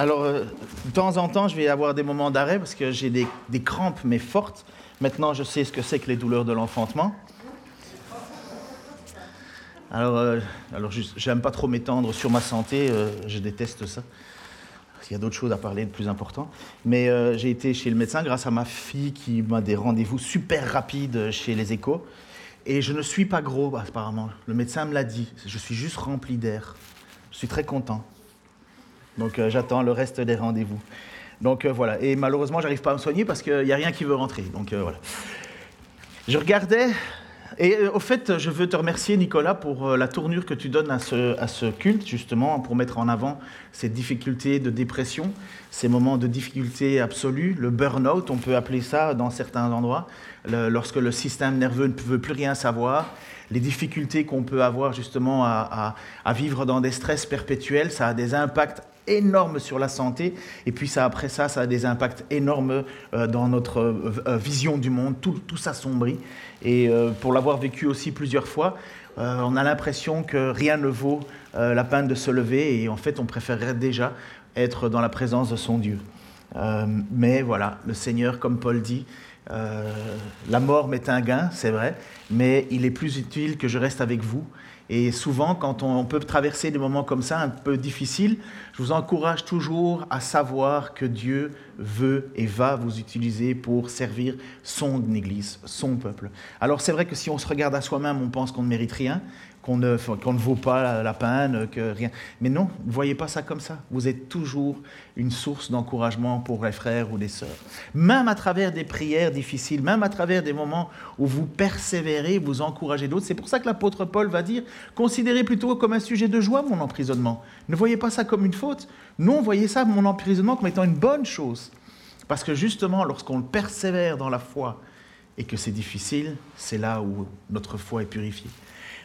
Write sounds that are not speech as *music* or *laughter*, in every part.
alors, euh, de temps en temps, je vais avoir des moments d'arrêt parce que j'ai des, crampes, mais fortes. Maintenant, je sais ce que c'est que les douleurs de l'enfantement. Alors, euh, alors j'aime pas trop m'étendre sur ma santé, euh, je déteste ça. Il y a d'autres choses à parler de plus important. Mais j'ai été chez le médecin grâce à ma fille qui m'a des rendez-vous super rapides chez les échos. Et je ne suis pas gros, apparemment. Le médecin me l'a dit. Je suis juste rempli d'air. Je suis très content. Donc euh, j'attends le reste des rendez-vous. Donc euh, voilà. Et malheureusement, j'arrive pas à me soigner parce qu'il n'y a rien qui veut rentrer. Donc euh, voilà. Je regardais. Et au fait, je veux te remercier, Nicolas, pour la tournure que tu donnes à ce, à ce culte, justement, pour mettre en avant ces difficultés de dépression, ces moments de difficulté absolue, le burn-out, on peut appeler ça dans certains endroits, lorsque le système nerveux ne veut plus rien savoir, les difficultés qu'on peut avoir justement à- à vivre dans des stress perpétuels, ça a des impacts énormes sur la santé, et puis après ça, ça a des impacts énormes euh, dans notre euh, euh, vision du monde, tout, tout s'assombrit. Et pour l'avoir vécu aussi plusieurs fois, on a l'impression que rien ne vaut la peine de se lever, et en fait, on préférerait déjà être dans la présence de son Dieu. Mais voilà, le Seigneur, comme Paul dit, la mort m'est un gain, c'est vrai, mais il est plus utile que je reste avec vous. Et souvent, quand on, peut traverser des moments comme ça, un peu difficiles, je vous encourage toujours à savoir que Dieu veut et va vous utiliser pour servir son Église, son peuple. Alors c'est vrai que si on se regarde à soi-même, on pense qu'on ne mérite rien, qu'on ne, qu'on ne vaut pas la peine, que rien. Mais non, ne voyez pas ça comme ça. Vous êtes toujours une source d'encouragement pour les frères ou les sœurs. Même à travers des prières difficiles, même à travers des moments où vous persévérez, vous encouragez d'autres. C'est pour ça que l'apôtre Paul va dire, considérez plutôt comme un sujet de joie mon emprisonnement. Ne voyez pas ça comme une faute. Non, voyez ça, mon emprisonnement, comme étant une bonne chose. Parce que justement, lorsqu'on persévère dans la foi et que c'est difficile, c'est là où notre foi est purifiée.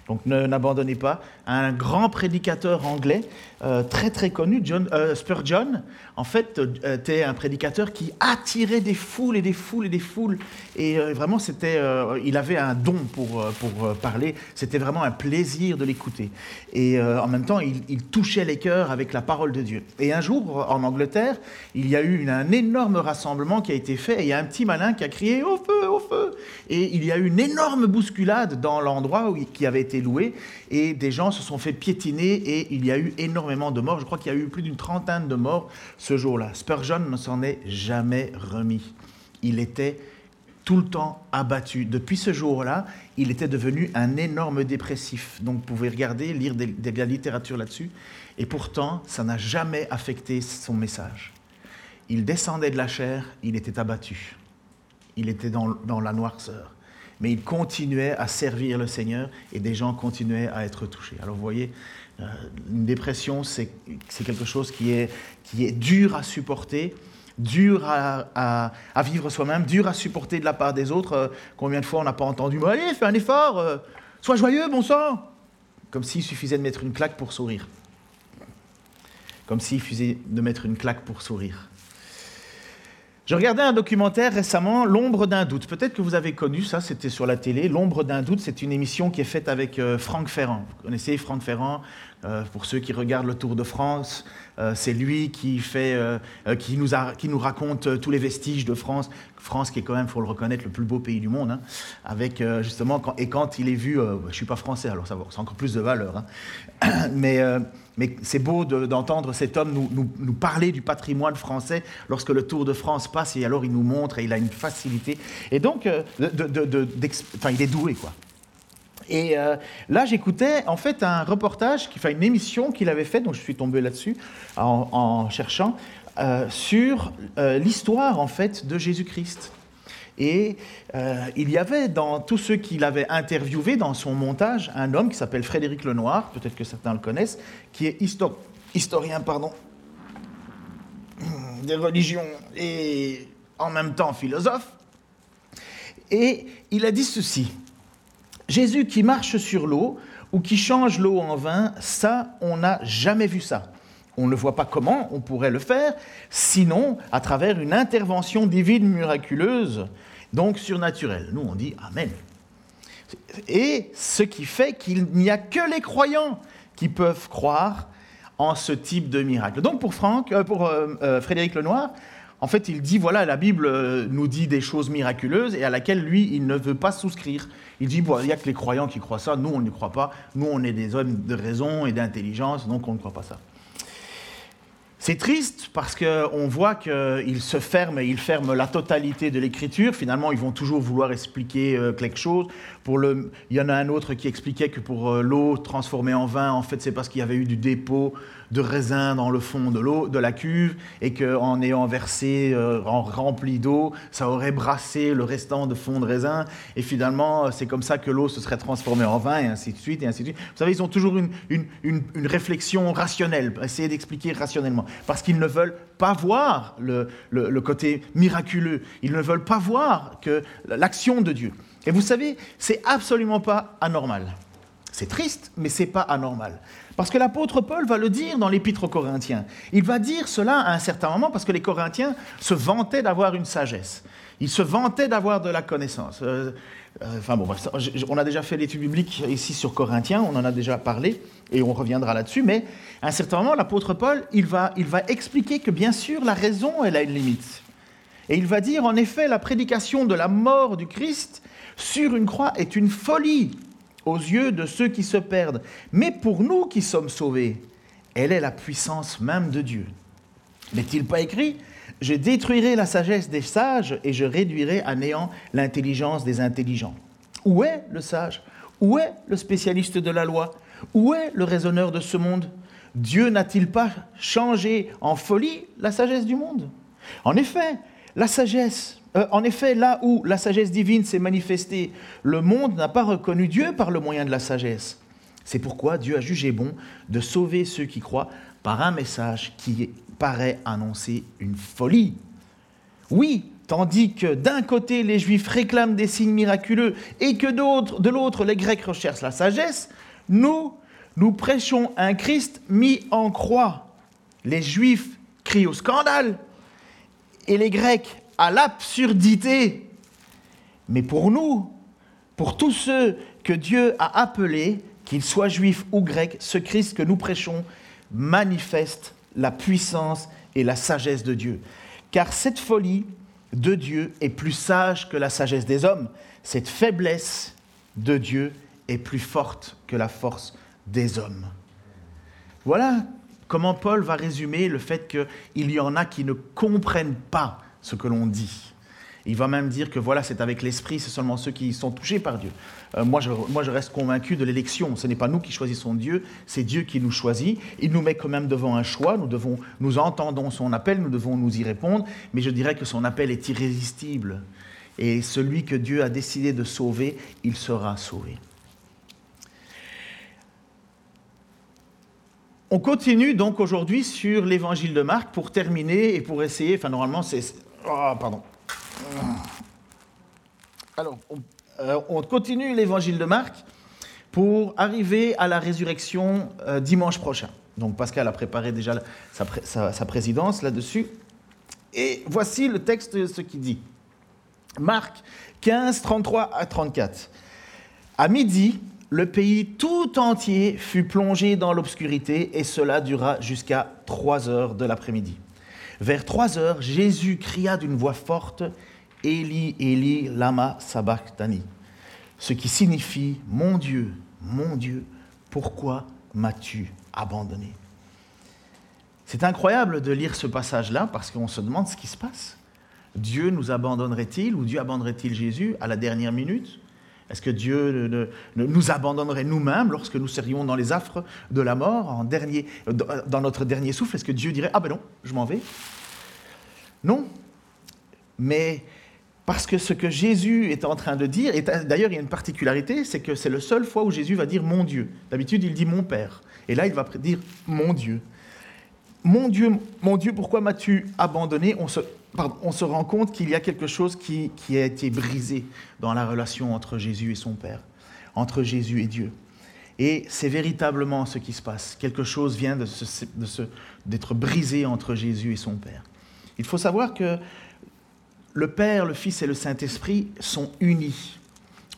Donc ne- n'abandonnez pas. Un grand prédicateur anglais, euh, très très connu, John, euh, Spurgeon, en fait, euh, était un prédicateur qui attirait des foules et des foules et des foules. Et euh, vraiment, c'était, il avait un don pour, pour parler. C'était vraiment un plaisir de l'écouter. Et en même temps, il, touchait les cœurs avec la parole de Dieu. Et un jour, en Angleterre, il y a eu un énorme rassemblement qui a été fait. Et il y a un petit malin qui a crié au feu, au feu. Et il y a eu une énorme bousculade dans l'endroit qui avait été loué. Et des gens se sont fait piétiner et il y a eu énormément de morts. Je crois qu'il y a eu plus d'une trentaine de morts ce jour-là. Spurgeon ne s'en est jamais remis. Il était tout le temps abattu. Depuis ce jour-là, il était devenu un énorme dépressif. Donc vous pouvez regarder, lire de la littérature là-dessus. Et pourtant, ça n'a jamais affecté son message. Il descendait de la chair, il était abattu. Il était dans la noirceur. Mais il continuait à servir le Seigneur et des gens continuaient à être touchés. Alors vous voyez, euh, une dépression, c'est quelque chose qui est, dur à supporter, dur à, vivre soi-même, dur à supporter de la part des autres. Euh, combien de fois on n'a pas entendu Allez, fais un effort, euh, sois joyeux, bon sang Comme s'il suffisait de mettre une claque pour sourire. Comme s'il suffisait de mettre une claque pour sourire. Je regardais un documentaire récemment, L'ombre d'un doute. Peut-être que vous avez connu ça, c'était sur la télé. L'ombre d'un doute, c'est une émission qui est faite avec euh, Franck Ferrand. Vous connaissez Franck Ferrand? Euh, Pour ceux qui regardent le Tour de France, euh, c'est lui qui, euh, nous raconte tous les vestiges de France. France qui est quand même, il faut le reconnaître, le plus beau pays du monde. hein. avec justement, et quand il est vu, je ne suis pas français, alors ça c'est encore plus de valeur. hein. *coughs* mais c'est beau de- d'entendre cet homme nous, parler du patrimoine français lorsque le Tour de France passe et alors il nous montre et il a une facilité. Et donc, il est doué, quoi. Et euh, là, j'écoutais en fait un reportage, enfin une émission qu'il avait faite, donc je suis tombé là-dessus en, cherchant, euh, sur euh, l'histoire en fait de Jésus-Christ. Et il y avait dans tous ceux qu'il avait interviewés dans son montage un homme qui s'appelle Frédéric Lenoir, peut-être que certains le connaissent, qui est histo- historien pardon, *clears throat* des religions et en même temps philosophe. Et il a dit ceci. Jésus qui marche sur l'eau ou qui change l'eau en vin, ça, on n'a jamais vu ça. On ne voit pas comment on pourrait le faire, sinon à travers une intervention divine miraculeuse, donc surnaturelle. Nous, on dit Amen. Et ce qui fait qu'il n'y a que les croyants qui peuvent croire en ce type de miracle. Donc pour, Franck, euh, pour euh, euh, Frédéric Lenoir, en fait, il dit, voilà, la Bible nous dit des choses miraculeuses et à laquelle lui, il ne veut pas souscrire. Il dit, il n'y a que les croyants qui croient ça, nous, on ne croit pas. Nous, on est des hommes de raison et d'intelligence, donc on ne croit pas ça. C'est triste parce qu'on voit qu'ils se ferment et ils ferment la totalité de l'écriture. Finalement, ils vont toujours vouloir expliquer euh, quelque chose. Pour le, il y en a un autre qui expliquait que pour euh, l'eau transformée en vin, en fait, c'est parce qu'il y avait eu du dépôt de raisin dans le fond de l'eau, de la cuve, et qu'en ayant versé, euh, en rempli d'eau, ça aurait brassé le restant de fond de raisin, et finalement, c'est comme ça que l'eau se serait transformée en vin, et ainsi de suite, et ainsi de suite. Vous savez, ils ont toujours une, une, une, réflexion rationnelle, essayer d'expliquer rationnellement, parce qu'ils ne veulent pas voir le, le, le côté miraculeux, ils ne veulent pas voir que l'action de Dieu. Et vous savez, c'est absolument pas anormal. C'est triste, mais c'est pas anormal. Parce que l'apôtre Paul va le dire dans l'épître aux Corinthiens. Il va dire cela à un certain moment parce que les Corinthiens se vantaient d'avoir une sagesse. Ils se vantaient d'avoir de la connaissance. Euh, euh, enfin bon, on a déjà fait l'étude biblique ici sur Corinthiens, on en a déjà parlé et on reviendra là-dessus. Mais à un certain moment, l'apôtre Paul, il va, il va expliquer que bien sûr, la raison, elle a une limite. Et il va dire, en effet, la prédication de la mort du Christ sur une croix est une folie aux yeux de ceux qui se perdent. Mais pour nous qui sommes sauvés, elle est la puissance même de Dieu. N'est-il pas écrit Je détruirai la sagesse des sages et je réduirai à néant l'intelligence des intelligents. Où est le sage? Où est le spécialiste de la loi? Où est le raisonneur de ce monde? Dieu n'a-t-il pas changé en folie la sagesse du monde? En effet, la sagesse euh, en effet, là où la sagesse divine s'est manifestée, le monde n'a pas reconnu Dieu par le moyen de la sagesse. C'est pourquoi Dieu a jugé bon de sauver ceux qui croient par un message qui paraît annoncer une folie. Oui, tandis que d'un côté les Juifs réclament des signes miraculeux et que de l'autre les Grecs recherchent la sagesse, nous, nous prêchons un Christ mis en croix. Les Juifs crient au scandale et les Grecs à l'absurdité. Mais pour nous, pour tous ceux que Dieu a appelés, qu'ils soient juifs ou grecs, ce Christ que nous prêchons manifeste la puissance et la sagesse de Dieu. Car cette folie de Dieu est plus sage que la sagesse des hommes. Cette faiblesse de Dieu est plus forte que la force des hommes. Voilà comment Paul va résumer le fait qu'il y en a qui ne comprennent pas ce que l'on dit. Il va même dire que voilà, c'est avec l'esprit, c'est seulement ceux qui sont touchés par Dieu. Euh, moi, je, moi, je reste convaincu de l'élection. Ce n'est pas nous qui choisissons Dieu, c'est Dieu qui nous choisit. Il nous met quand même devant un choix. Nous, devons, nous entendons son appel, nous devons nous y répondre. Mais je dirais que son appel est irrésistible. Et celui que Dieu a décidé de sauver, il sera sauvé. On continue donc aujourd'hui sur l'évangile de Marc pour terminer et pour essayer, enfin normalement c'est Oh, pardon. Alors, euh, on, continue l'évangile de Marc pour arriver à la résurrection euh, dimanche prochain. Donc Pascal a préparé déjà sa, présidence là-dessus. Et voici le texte, ce qu'il dit. Marc 15, 33 à 34. À midi, le pays tout entier fut plongé dans l'obscurité et cela dura jusqu'à 3 heures de l'après-midi. Vers trois heures, Jésus cria d'une voix forte Eli, Eli, lama sabachthani, ce qui signifie Mon Dieu, mon Dieu, pourquoi m'as-tu abandonné? C'est incroyable de lire ce passage-là parce qu'on se demande ce qui se passe. Dieu nous abandonnerait-il ou Dieu abandonnerait-il Jésus à la dernière minute? Est-ce que Dieu nous abandonnerait nous-mêmes lorsque nous serions dans les affres de la mort, dans notre dernier souffle? Est-ce que Dieu dirait ⁇ Ah ben non, je m'en vais ?⁇ Non. Mais parce que ce que Jésus est en train de dire, et d'ailleurs il y a une particularité, c'est que c'est la seule fois où Jésus va dire mon Dieu. D'habitude il dit mon Père. Et là il va dire mon Dieu. Mon Dieu, mon Dieu, pourquoi m'as-tu abandonné? On se rend compte qu'il y a quelque chose qui, a été brisé dans la relation entre Jésus et son Père, entre Jésus et Dieu. Et c'est véritablement ce qui se passe. Quelque chose vient d'être brisé entre Jésus et son Père. Il faut savoir que le Père, le Fils et le Saint-Esprit sont unis.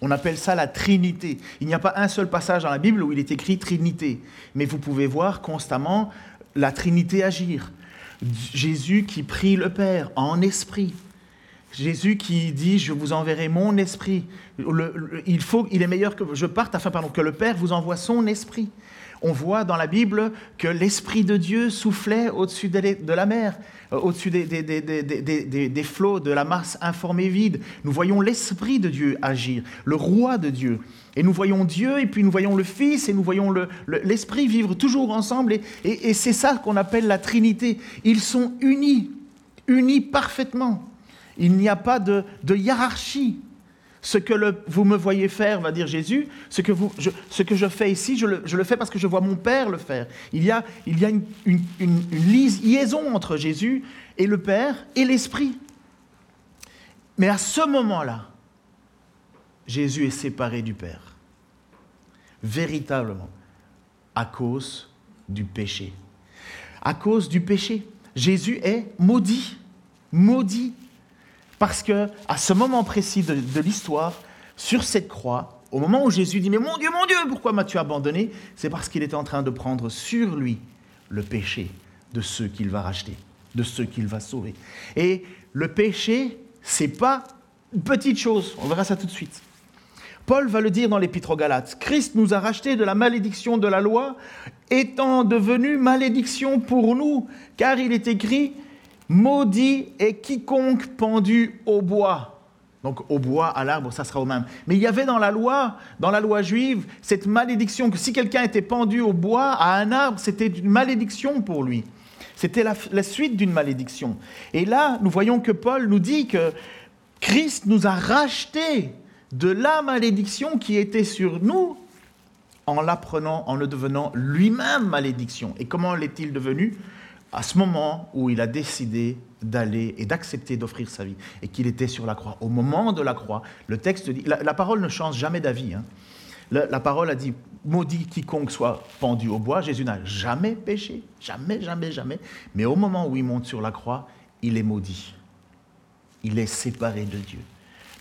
On appelle ça la Trinité. Il n'y a pas un seul passage dans la Bible où il est écrit Trinité, mais vous pouvez voir constamment la Trinité agir. Jésus qui prie le Père en esprit. Jésus qui dit Je vous enverrai mon esprit. il, faut, il est meilleur que je parte afin que le Père vous envoie son esprit. On voit dans la Bible que l'Esprit de Dieu soufflait au-dessus de la mer, euh, au-dessus des, flots, de la masse informée vide. Nous voyons l'Esprit de Dieu agir, le roi de Dieu. Et nous voyons Dieu, et puis nous voyons le Fils, et nous voyons l'Esprit vivre toujours ensemble. Et c'est ça qu'on appelle la Trinité. Ils sont unis, unis parfaitement. Il n'y a pas de, hiérarchie. Ce que vous me voyez faire, va dire Jésus, ce que, je, fais ici, je le, fais parce que je vois mon Père le faire. Il y a une, liaison entre Jésus et le Père et l'Esprit. Mais à ce moment-là, Jésus est séparé du Père. Véritablement. À cause du péché. À cause du péché. Jésus est maudit. Maudit. Parce que à ce moment précis de, l'histoire, sur cette croix, au moment où Jésus dit Mais mon Dieu, mon Dieu, pourquoi m'as-tu abandonné? C'est parce qu'il était en train de prendre sur lui le péché de ceux qu'il va racheter, de ceux qu'il va sauver. Et le péché, c'est pas une petite chose. On verra ça tout de suite. Paul va le dire dans l'Épître aux Galates. Christ nous a rachetés de la malédiction de la loi, étant devenu malédiction pour nous, car il est écrit Maudit est quiconque pendu au bois. Donc au bois, à l'arbre, ça sera au même. Mais il y avait dans la loi, dans la loi juive, cette malédiction que si quelqu'un était pendu au bois, à un arbre, c'était une malédiction pour lui. C'était la, la suite d'une malédiction. Et là, nous voyons que Paul nous dit que Christ nous a rachetés de la malédiction qui était sur nous en l'apprenant, en le devenant lui-même malédiction. Et comment l'est-il devenu? À ce moment où il a décidé d'aller et d'accepter d'offrir sa vie, et qu'il était sur la croix. Au moment de la croix, le texte dit, la, parole ne change jamais d'avis. Hein. La, parole a dit, maudit quiconque soit pendu au bois. Jésus n'a jamais péché, jamais, jamais, jamais. Mais au moment où il monte sur la croix, il est maudit. Il est séparé de Dieu.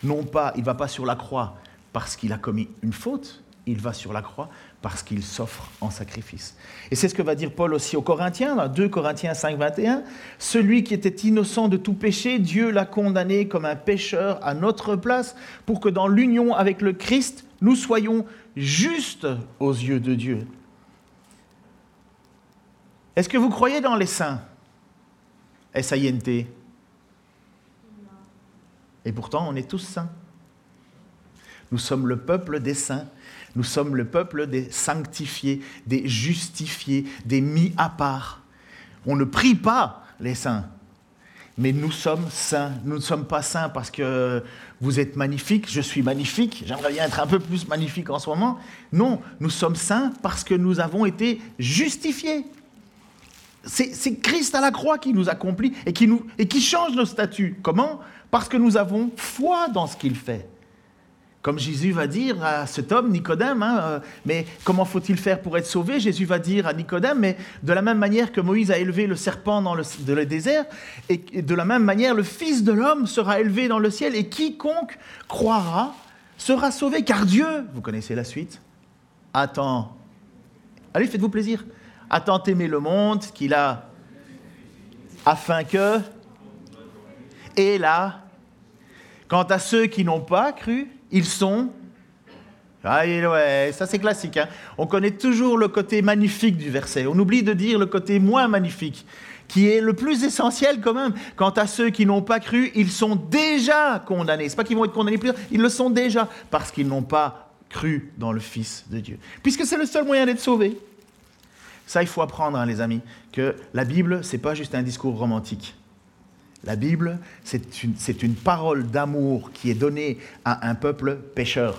Non pas, il va pas sur la croix parce qu'il a commis une faute, il va sur la croix parce qu'il s'offre en sacrifice. Et c'est ce que va dire Paul aussi aux Corinthiens, dans 2 Corinthiens 5, 21. Celui qui était innocent de tout péché, Dieu l'a condamné comme un pécheur à notre place, pour que dans l'union avec le Christ, nous soyons justes aux yeux de Dieu. Est-ce que vous croyez dans les saints? S-A-I-N-T. Et pourtant, on est tous saints. Nous sommes le peuple des saints. Nous sommes le peuple des sanctifiés, des justifiés, des mis à part. On ne prie pas les saints, mais nous sommes saints. Nous ne sommes pas saints parce que vous êtes magnifiques, je suis magnifique, j'aimerais bien être un peu plus magnifique en ce moment. Non, nous sommes saints parce que nous avons été justifiés. C'est Christ à la croix qui nous accomplit et qui, et qui change nos statuts. Comment? Parce que nous avons foi dans ce qu'il fait. Comme Jésus va dire à cet homme, Nicodème, hein, euh, mais comment faut-il faire pour être sauvé? Jésus va dire à Nicodème, mais de la même manière que Moïse a élevé le serpent dans le, désert, et de la même manière le Fils de l'homme sera élevé dans le ciel, et quiconque croira sera sauvé, car Dieu, vous connaissez la suite, attend, allez, faites-vous plaisir, attend aimer le monde qu'il a, afin que, et là, quant à ceux qui n'ont pas cru, ils sont... Ah, ouais, ça c'est classique. Hein. On connaît toujours le côté magnifique du verset. On oublie de dire le côté moins magnifique, qui est le plus essentiel quand même. Quant à ceux qui n'ont pas cru, ils sont déjà condamnés. C'est pas qu'ils vont être condamnés plus, ils le sont déjà parce qu'ils n'ont pas cru dans le Fils de Dieu. Puisque c'est le seul moyen d'être sauvé. Ça, il faut apprendre, hein, les amis, que la Bible, c'est pas juste un discours romantique. La Bible, c'est une, parole d'amour qui est donnée à un peuple pécheur.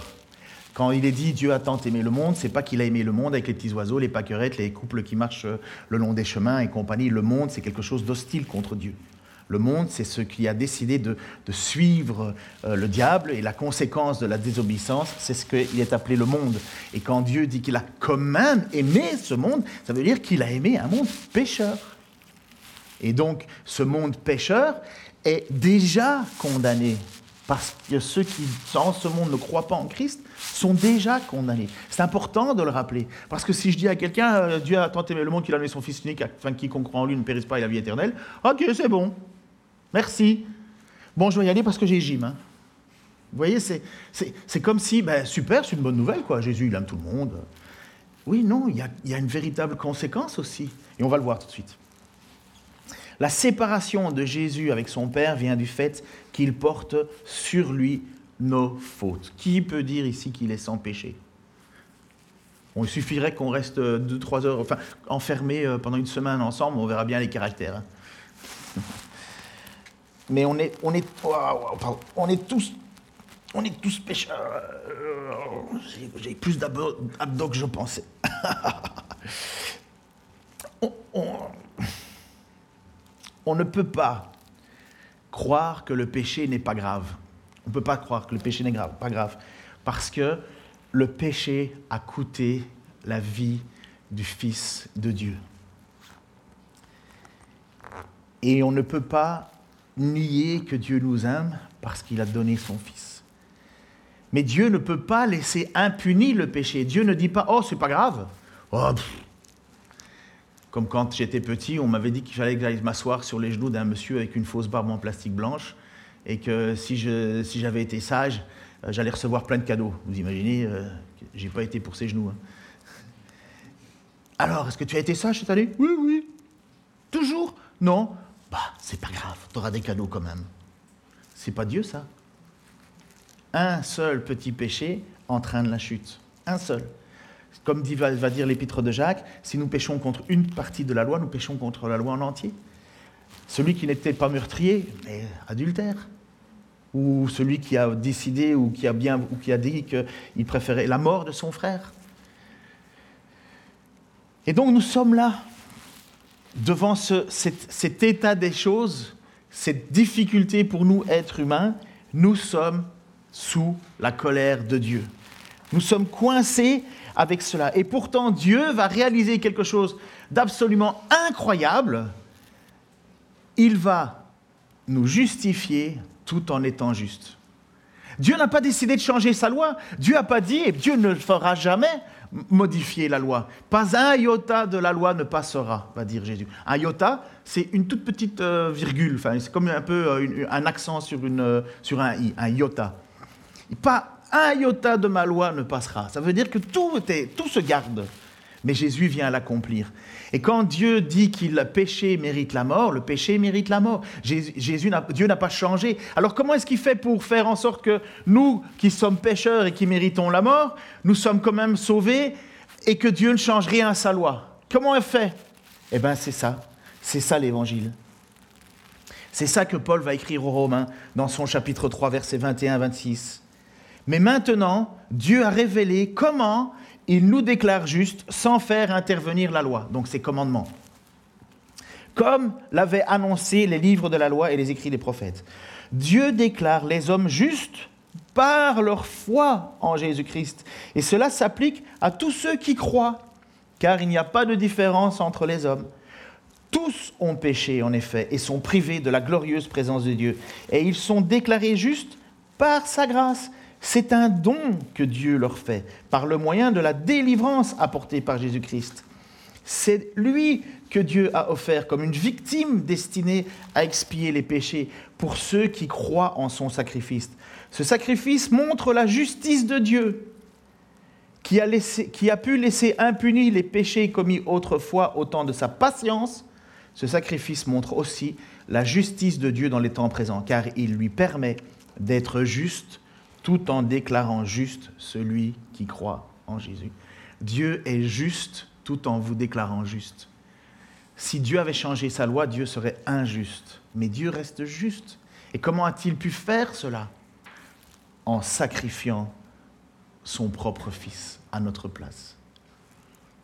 Quand il est dit Dieu a tant aimé le monde, c'est pas qu'il a aimé le monde avec les petits oiseaux, les pâquerettes, les couples qui marchent euh, le long des chemins et compagnie. Le monde, c'est quelque chose d'hostile contre Dieu. Le monde, c'est ce qui a décidé de, suivre euh, le diable et la conséquence de la désobéissance, c'est ce qu'il est appelé le monde. Et quand Dieu dit qu'il a quand même aimé ce monde, ça veut dire qu'il a aimé un monde pécheur. Et donc, ce monde pécheur est déjà condamné parce que ceux qui, dans ce monde, ne croient pas en Christ sont déjà condamnés. C'est important de le rappeler. Parce que si je dis à quelqu'un, euh, Dieu a tant aimé le monde qu'il a donné son Fils unique, afin que quiconque croit en lui ne périsse pas et la vie éternelle, ok, c'est bon. Merci. Bon, je vais y aller parce que j'ai gym. Hein. Vous voyez, c'est comme si, ben, super, c'est une bonne nouvelle, quoi. Jésus, il aime tout le monde. Oui, non, il y, a, il y a une véritable conséquence aussi. Et on va le voir tout de suite. La séparation de Jésus avec son Père vient du fait qu'il porte sur lui nos fautes. Qui peut dire ici qu'il est sans péché? Il suffirait qu'on reste deux, trois heures, enfin, enfermés euh, pendant une semaine ensemble, on verra bien les caractères. Hein. *laughs* Mais on est, on est, on est tous, on est tous pécheurs. J'ai plus d'abdos que je pensais. *laughs* ne peut pas croire que le péché n'est pas grave. On ne peut pas croire que le péché n'est pas grave. Parce que le péché a coûté la vie du Fils de Dieu. Et on ne peut pas nier que Dieu nous aime parce qu'il a donné son Fils. Mais Dieu ne peut pas laisser impuni le péché. Dieu ne dit pas Oh, c'est pas grave. Oh, Comme quand j'étais petit, on m'avait dit qu'il fallait que j'aille m'asseoir sur les genoux d'un monsieur avec une fausse barbe en plastique blanche et que si, j'avais été sage, euh, j'allais recevoir plein de cadeaux. Vous imaginez, euh, j'ai pas été pour ses genoux. Hein. Alors, est-ce que tu as été sage cette année? Oui, oui. Toujours? Non? Bah, c'est pas grave, tu auras des cadeaux quand même. C'est pas Dieu, ça. Un seul petit péché entraîne la chute. Un seul. Comme va, dire l'épître de Jacques, si nous péchons contre une partie de la loi, nous péchons contre la loi en entier. Celui qui n'était pas meurtrier, mais adultère. Ou celui qui a décidé ou qui a, bien, ou qui a dit qu'il préférait la mort de son frère. Et donc nous sommes là, devant cet, état des choses, cette difficulté pour nous, êtres humains, nous sommes sous la colère de Dieu. Nous sommes coincés avec cela. Et pourtant, Dieu va réaliser quelque chose d'absolument incroyable. Il va nous justifier tout en étant juste. Dieu n'a pas décidé de changer sa loi. Dieu n'a pas dit, et Dieu ne fera jamais, modifier la loi. Pas un iota de la loi ne passera, va dire Jésus. Un iota, c'est une toute petite euh, virgule, c'est comme un peu euh, un accent sur, une, euh, sur un i, un iota. Pas un iota de ma loi ne passera. Ça veut dire que tout, est, tout se garde mais Jésus vient l'accomplir. Et quand Dieu dit qu'il le péché mérite la mort, le péché mérite la mort. Jésus, Dieu n'a pas changé. Alors comment est-ce qu'il fait pour faire en sorte que nous, qui sommes pécheurs et qui méritons la mort, nous sommes quand même sauvés et que Dieu ne change rien à sa loi? Comment il fait? Eh bien c'est ça. C'est ça l'évangile. C'est ça que Paul va écrire aux Romains dans son chapitre 3, versets 21-26. Mais maintenant, Dieu a révélé comment il nous déclare juste sans faire intervenir la loi, donc ses commandements. Comme l'avaient annoncé les livres de la loi et les écrits des prophètes. Dieu déclare les hommes justes par leur foi en Jésus-Christ. Et cela s'applique à tous ceux qui croient, car il n'y a pas de différence entre les hommes. Tous ont péché, en effet, et sont privés de la glorieuse présence de Dieu. Et ils sont déclarés justes par sa grâce c'est un don que Dieu leur fait par le moyen de la délivrance apportée par Jésus-Christ. C'est lui que Dieu a offert comme une victime destinée à expier les péchés pour ceux qui croient en son sacrifice. Ce sacrifice montre la justice de Dieu qui a, pu laisser impunis les péchés commis autrefois au temps de sa patience. Ce sacrifice montre aussi la justice de Dieu dans les temps présents, car il lui permet d'être juste tout en déclarant juste celui qui croit en Jésus. Dieu est juste tout en vous déclarant juste. Si Dieu avait changé sa loi, Dieu serait injuste. Mais Dieu reste juste. Et comment a-t-il pu faire cela? En sacrifiant son propre Fils à notre place.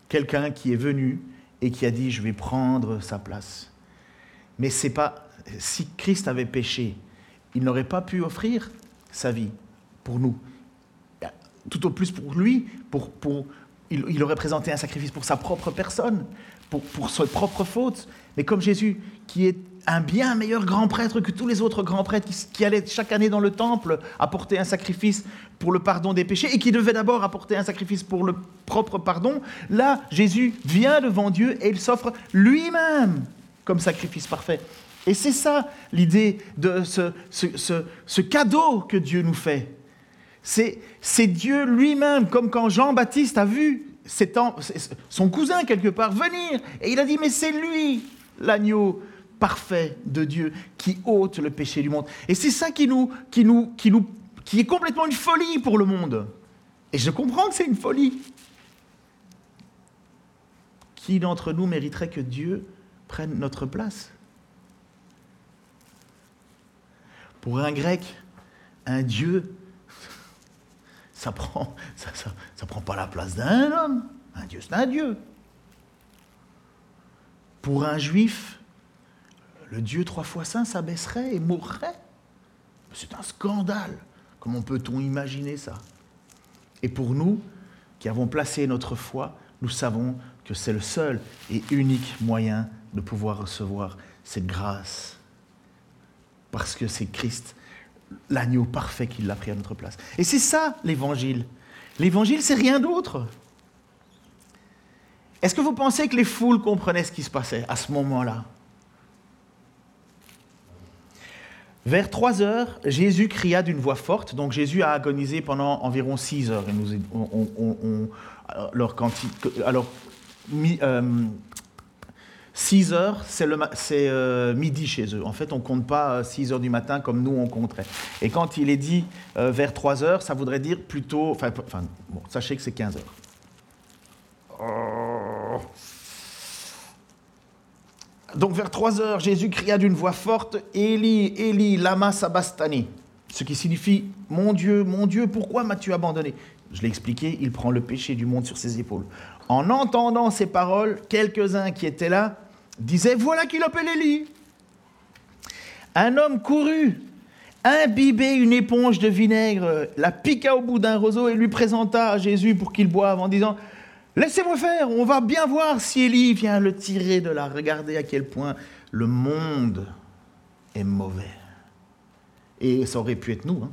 Quelqu'un qui est venu et qui a dit je vais prendre sa place. Mais c'est pas si Christ avait péché, il n'aurait pas pu offrir sa vie pour nous. Tout au plus pour lui, pour, pour, il, aurait présenté un sacrifice pour sa propre personne, pour, pour ses propres fautes. Mais comme Jésus, qui est un bien meilleur grand prêtre que tous les autres grands prêtres qui, qui, allaient chaque année dans le temple apporter un sacrifice pour le pardon des péchés et qui devait d'abord apporter un sacrifice pour le propre pardon, là, Jésus vient devant Dieu et il s'offre lui-même comme sacrifice parfait. Et c'est ça l'idée de ce, ce, ce, cadeau que Dieu nous fait. C'est Dieu lui-même, comme quand Jean-Baptiste a vu son cousin quelque part venir, et il a dit, mais c'est lui l'agneau parfait de Dieu qui ôte le péché du monde. Et c'est ça qui, nous, qui, nous, qui, nous, qui est complètement une folie pour le monde. Et je comprends que c'est une folie. Qui d'entre nous mériterait que Dieu prenne notre place? Pour un grec, un Dieu, ça prend, *laughs* ça, ça prend pas la place d'un homme. Un Dieu, c'est un Dieu. Pour un juif, le Dieu trois fois saint s'abaisserait et mourrait. C'est un scandale. Comment peut-on imaginer ça? Et pour nous, qui avons placé notre foi, nous savons que c'est le seul et unique moyen de pouvoir recevoir cette grâce. Parce que c'est Christ, l'agneau parfait qui l'a pris à notre place. Et c'est ça l'évangile. L'évangile, c'est rien d'autre. Est-ce que vous pensez que les foules comprenaient ce qui se passait à ce moment-là? Vers 3 heures, Jésus cria d'une voix forte. Donc Jésus a agonisé pendant environ 6 heures. Et nous, alors, quand alors 6 heures, c'est euh, midi chez eux. En fait, on compte pas 6 heures du matin comme nous on compterait. Et quand il est dit euh, vers 3 heures, ça voudrait dire plutôt. Enfin, bon, sachez que c'est 15 heures. Oh. Donc vers 3 heures, Jésus cria d'une voix forte, Eli, Eli, lama sabastani, ce qui signifie, mon Dieu, mon Dieu, pourquoi m'as-tu abandonné? Je l'ai expliqué, il prend le péché du monde sur ses épaules. En entendant ces paroles, quelques-uns qui étaient là disaient, voilà qu'il appelle Élie. Un homme courut, imbibait une éponge de vinaigre, la piqua au bout d'un roseau et lui présenta à Jésus pour qu'il boive en disant, Laissez-moi faire, on va bien voir si Élie vient le tirer de là. Regardez à quel point le monde est mauvais. Et ça aurait pu être nous. Hein.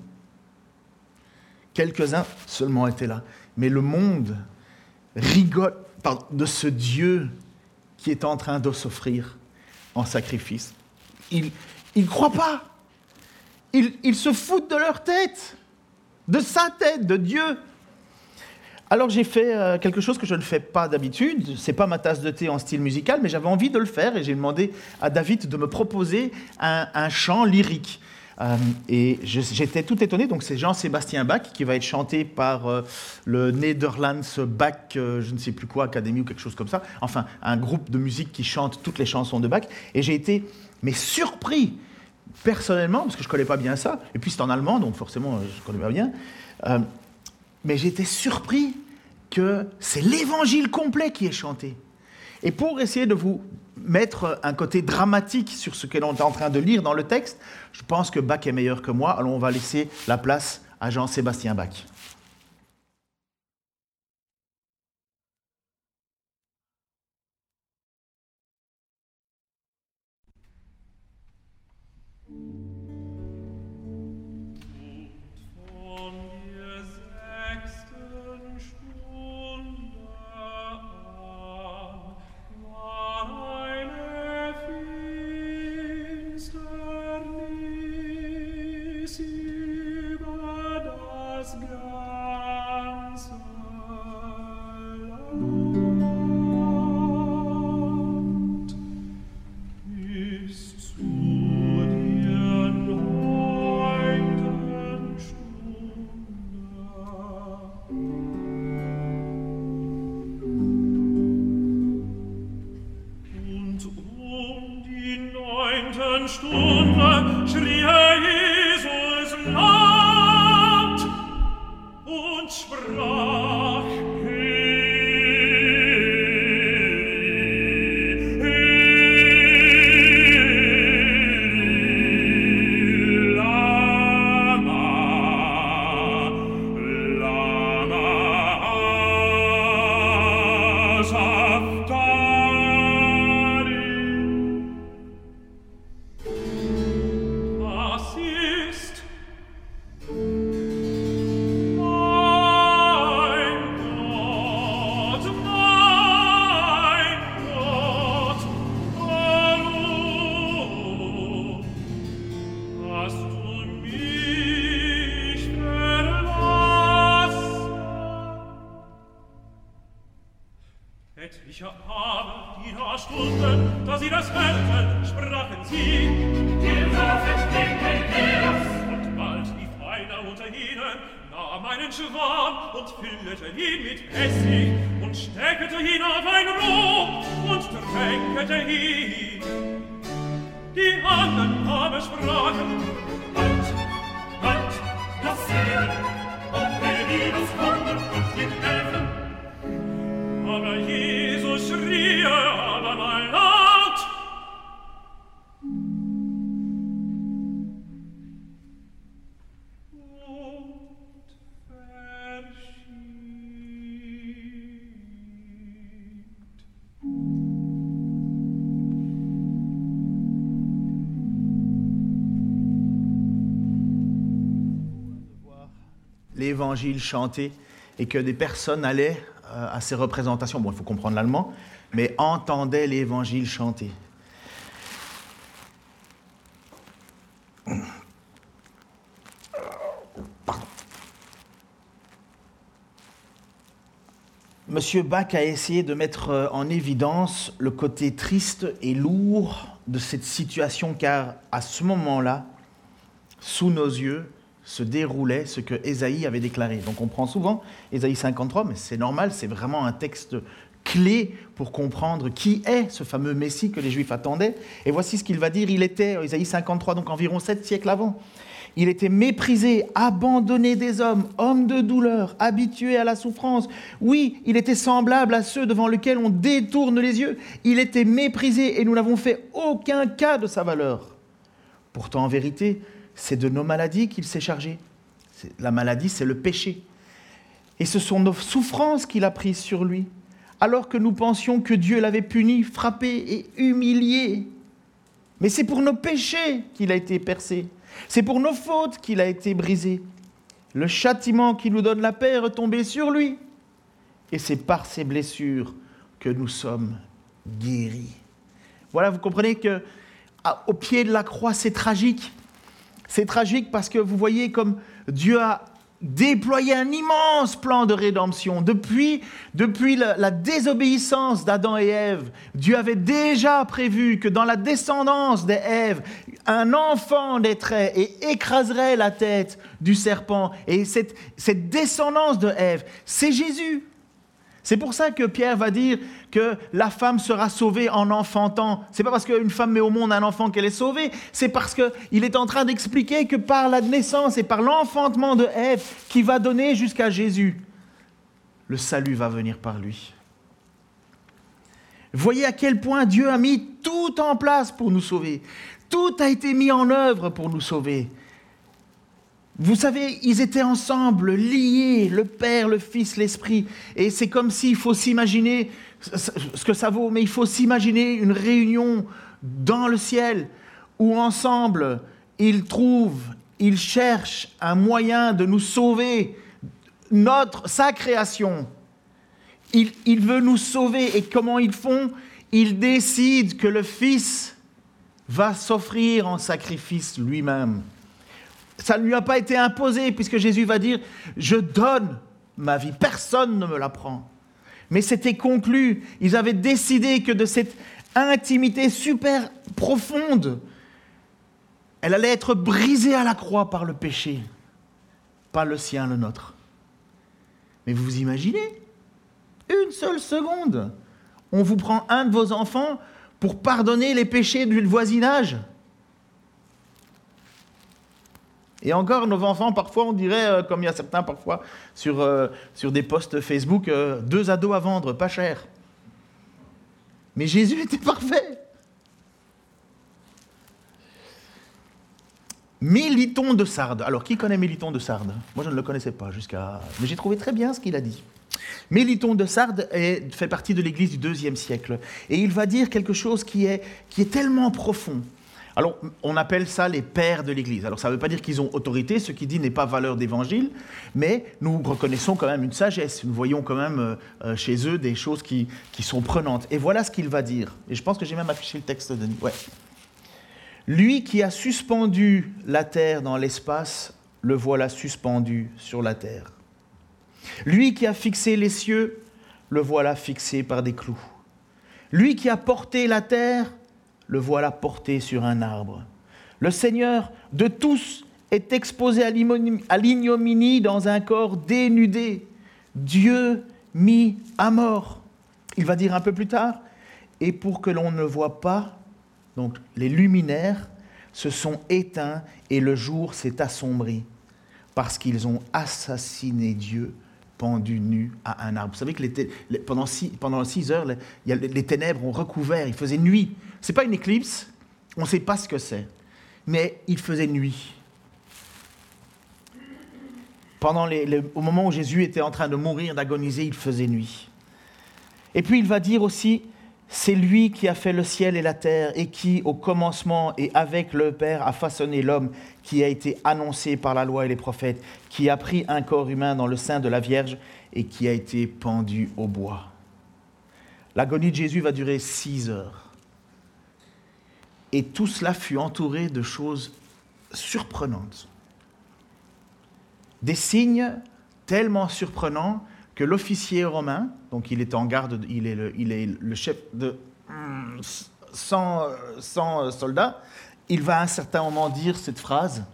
Quelques-uns seulement étaient là. Mais le monde rigole de ce Dieu qui est en train de s'offrir en sacrifice. Ils ne croient pas. Ils, se foutent de leur tête, de sa tête, de Dieu. Alors j'ai fait euh, quelque chose que je ne fais pas d'habitude. C'est pas ma tasse de thé en style musical, mais j'avais envie de le faire et j'ai demandé à David de me proposer un, chant lyrique. Euh, et j'étais tout étonné. Donc c'est Jean-Sébastien Bach qui va être chanté par euh, le Netherlands Bach, je ne sais plus quoi, Académie ou quelque chose comme ça. Enfin, un groupe de musique qui chante toutes les chansons de Bach. Et j'ai été mais surpris personnellement parce que je connais pas bien ça. Et puis c'est en allemand, donc forcément je connais pas bien mais j'étais surpris que c'est l'évangile complet qui est chanté. Et pour essayer de vous mettre un côté dramatique sur ce que l'on est en train de lire dans le texte, je pense que Bach est meilleur que moi, alors on va laisser la place à Jean-Sébastien Bach. L'évangile chanté et que des personnes allaient euh, à ces représentations, bon, il faut comprendre l'allemand, mais entendaient l'évangile chanté. Monsieur Bach a essayé de mettre euh, en évidence le côté triste et lourd de cette situation, car à ce moment-là, sous nos yeux, se déroulait ce que Ésaïe avait déclaré. Donc on prend souvent Ésaïe 53, mais c'est normal, c'est vraiment un texte clé pour comprendre qui est ce fameux Messie que les Juifs attendaient. Et voici ce qu'il va dire, il était, Ésaïe 53, donc environ sept siècles avant, il était méprisé, abandonné des hommes, homme de douleur, habitué à la souffrance. Oui, il était semblable à ceux devant lesquels on détourne les yeux. Il était méprisé et nous n'avons fait aucun cas de sa valeur. Pourtant, en vérité, c'est de nos maladies qu'il s'est chargé. La maladie, c'est le péché. Et ce sont nos souffrances qu'il a prises sur lui, alors que nous pensions que Dieu l'avait puni, frappé et humilié. Mais c'est pour nos péchés qu'il a été percé. C'est pour nos fautes qu'il a été brisé. Le châtiment qui nous donne la paix est retombé sur lui. Et c'est par ses blessures que nous sommes guéris. Voilà, vous comprenez que au pied de la croix, c'est tragique. C'est tragique parce que vous voyez comme Dieu a déployé un immense plan de rédemption. Depuis, la désobéissance d'Adam et Ève, Dieu avait déjà prévu que dans la descendance d'Ève, un enfant naîtrait et écraserait la tête du serpent. Et cette, cette descendance de Ève, c'est Jésus. C'est pour ça que Pierre va dire que la femme sera sauvée en enfantant. C'est pas parce qu'une femme met au monde un enfant qu'elle est sauvée, c'est parce qu'il est en train d'expliquer que par la naissance et par l'enfantement de Ève qui va donner jusqu'à Jésus, le salut va venir par lui. Voyez à quel point Dieu a mis tout en place pour nous sauver. Tout a été mis en œuvre pour nous sauver. Vous savez, ils étaient ensemble, liés, le Père, le Fils, l'Esprit. Et c'est comme s'il faut s'imaginer ce que ça vaut, mais il faut s'imaginer une réunion dans le ciel où ensemble, ils trouvent, ils cherchent un moyen de nous sauver, notre, sa création. Il, il veut nous sauver. Et comment ils font? Ils décident que le Fils va s'offrir en sacrifice lui-même. Ça ne lui a pas été imposé, puisque Jésus va dire, je donne ma vie, personne ne me la prend. Mais c'était conclu, ils avaient décidé que de cette intimité super profonde, elle allait être brisée à la croix par le péché, pas le sien, le nôtre. Mais vous vous imaginez? Une seule seconde, on vous prend un de vos enfants pour pardonner les péchés du voisinage Et encore, nos enfants, parfois, on dirait, euh, comme il y a certains parfois sur, euh, des posts Facebook, euh, deux ados à vendre, pas cher. Mais Jésus *laughs* était parfait. Méliton de Sardes. Alors, qui connaît Méliton de Sardes? Moi, je ne le connaissais pas jusqu'à. Mais j'ai trouvé très bien ce qu'il a dit. Méliton de Sardes fait partie de l'Église du deuxième siècle. Et il va dire quelque chose qui est, qui est tellement profond. Alors, on appelle ça les pères de l'Église. Alors, ça ne veut pas dire qu'ils ont autorité, ce qui dit n'est pas valeur d'évangile, mais nous reconnaissons quand même une sagesse. Nous voyons quand même euh, euh, chez eux des choses qui, qui, sont prenantes. Et voilà ce qu'il va dire. Et je pense que j'ai même affiché le texte de Ouais. Lui qui a suspendu la terre dans l'espace, le voilà suspendu sur la terre. Lui qui a fixé les cieux, le voilà fixé par des clous. Lui qui a porté la terre, le voilà porté sur un arbre. Le Seigneur de tous est exposé à l'ignominie dans un corps dénudé, Dieu mis à mort. Il va dire un peu plus tard, et pour que l'on ne voit pas, donc les luminaires se sont éteints et le jour s'est assombri, parce qu'ils ont assassiné Dieu pendu nu à un arbre. Vous savez que pendant, six, heures, les, ténèbres ont recouvert, il faisait nuit. Ce n'est pas une éclipse, on ne sait pas ce que c'est, mais il faisait nuit. Pendant au moment où Jésus était en train de mourir, d'agoniser, il faisait nuit. Et puis il va dire aussi, c'est lui qui a fait le ciel et la terre et qui, au commencement et avec le Père, a façonné l'homme qui a été annoncé par la loi et les prophètes, qui a pris un corps humain dans le sein de la Vierge et qui a été pendu au bois. L'agonie de Jésus va durer six heures. Et tout cela fut entouré de choses surprenantes. Des signes tellement surprenants que l'officier romain, donc il est en garde, il est le, chef de 100, 100 soldats, il va à un certain moment dire cette phrase,